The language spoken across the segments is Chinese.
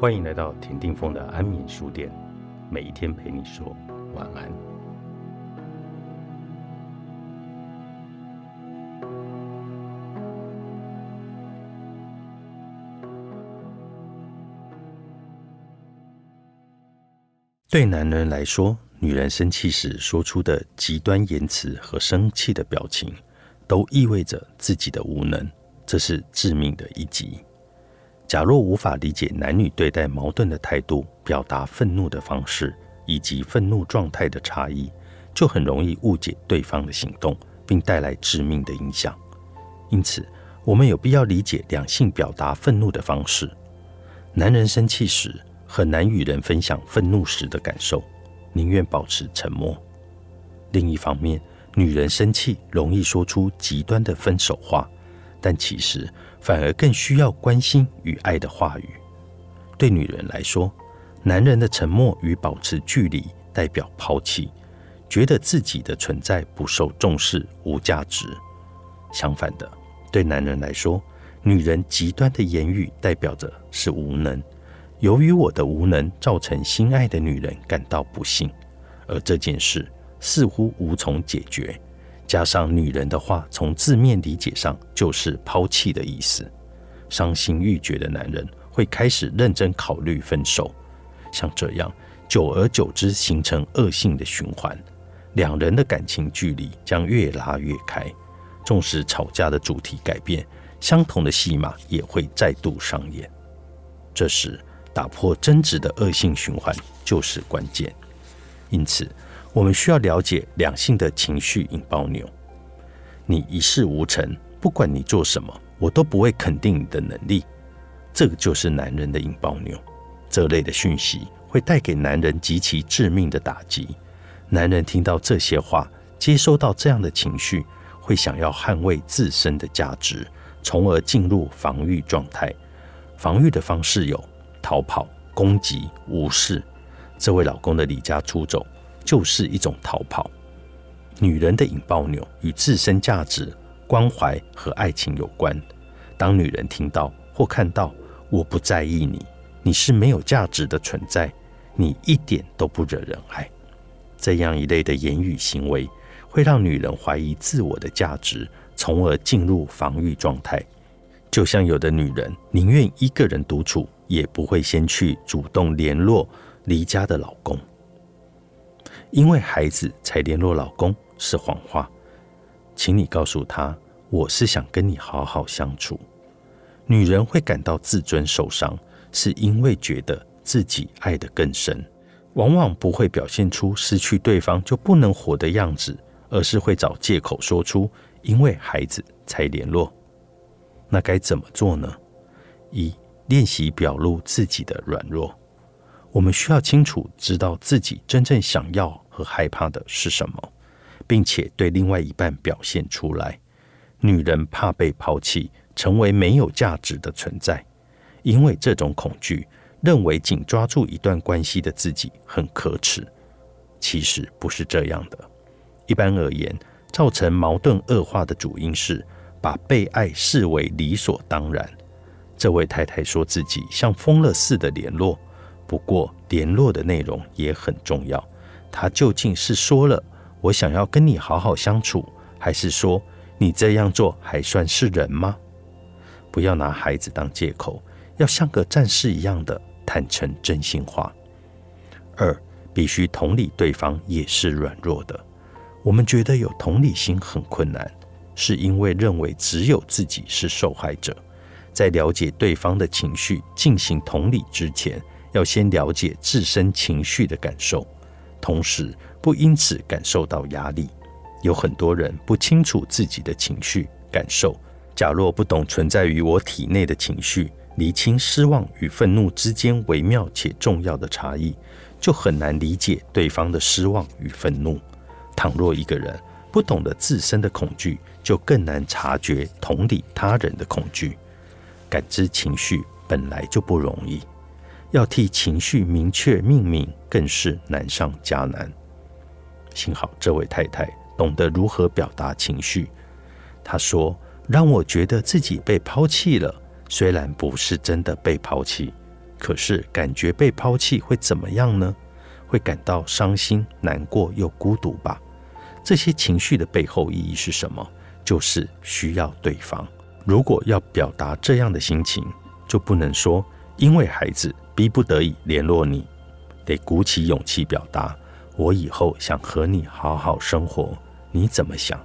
欢迎来到田定峰的安眠书店，每一天陪你说晚安。对男人来说，女人生气时说出的极端言辞和生气的表情，都意味着自己的无能，这是致命的一击。假若无法理解男女对待矛盾的态度、表达愤怒的方式以及愤怒状态的差异，就很容易误解对方的行动，并带来致命的影响。因此，我们有必要理解两性表达愤怒的方式。男人生气时很难与人分享愤怒时的感受，宁愿保持沉默。另一方面，女人生气容易说出极端的分手话，但其实。反而更需要关心与爱的话语。对女人来说，男人的沉默与保持距离代表抛弃，觉得自己的存在不受重视、无价值。相反的，对男人来说，女人极端的言语代表着是无能。由于我的无能，造成心爱的女人感到不幸，而这件事似乎无从解决。加上女人的话，从字面理解上就是抛弃的意思。伤心欲绝的男人会开始认真考虑分手，像这样，久而久之形成恶性的循环，两人的感情距离将越拉越开。纵使吵架的主题改变，相同的戏码也会再度上演。这时，打破争执的恶性循环就是关键。因此。我们需要了解两性的情绪引爆钮。你一事无成，不管你做什么，我都不会肯定你的能力。这个就是男人的引爆钮。这类的讯息会带给男人极其致命的打击。男人听到这些话，接收到这样的情绪，会想要捍卫自身的价值，从而进入防御状态。防御的方式有逃跑、攻击、无视。这位老公的离家出走。就是一种逃跑。女人的引爆钮与自身价值、关怀和爱情有关。当女人听到或看到“我不在意你，你是没有价值的存在，你一点都不惹人爱”这样一类的言语行为，会让女人怀疑自我的价值，从而进入防御状态。就像有的女人宁愿一个人独处，也不会先去主动联络离家的老公。因为孩子才联络老公是谎话，请你告诉他，我是想跟你好好相处。女人会感到自尊受伤，是因为觉得自己爱得更深，往往不会表现出失去对方就不能活的样子，而是会找借口说出因为孩子才联络。那该怎么做呢？一、练习表露自己的软弱。我们需要清楚知道自己真正想要和害怕的是什么，并且对另外一半表现出来。女人怕被抛弃，成为没有价值的存在，因为这种恐惧，认为紧抓住一段关系的自己很可耻。其实不是这样的。一般而言，造成矛盾恶化的主因是把被爱视为理所当然。这位太太说自己像疯了似的联络。不过，联络的内容也很重要。他究竟是说了“我想要跟你好好相处”，还是说“你这样做还算是人吗？”不要拿孩子当借口，要像个战士一样的坦诚真心话。二，必须同理对方也是软弱的。我们觉得有同理心很困难，是因为认为只有自己是受害者。在了解对方的情绪进行同理之前，要先了解自身情绪的感受，同时不因此感受到压力。有很多人不清楚自己的情绪感受。假若不懂存在于我体内的情绪，厘清失望与愤怒之间微妙且重要的差异，就很难理解对方的失望与愤怒。倘若一个人不懂得自身的恐惧，就更难察觉同理他人的恐惧。感知情绪本来就不容易。要替情绪明确命名，更是难上加难。幸好这位太太懂得如何表达情绪。她说：“让我觉得自己被抛弃了，虽然不是真的被抛弃，可是感觉被抛弃会怎么样呢？会感到伤心、难过又孤独吧？这些情绪的背后意义是什么？就是需要对方。如果要表达这样的心情，就不能说因为孩子逼不得已联络你，得鼓起勇气表达：我以后想和你好好生活，你怎么想？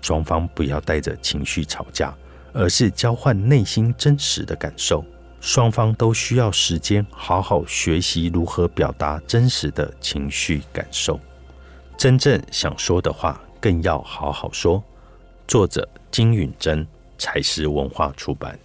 双方不要带着情绪吵架，而是交换内心真实的感受。双方都需要时间好好学习如何表达真实的情绪感受。真正想说的话，更要好好说。作者金允珍，才是文化出版。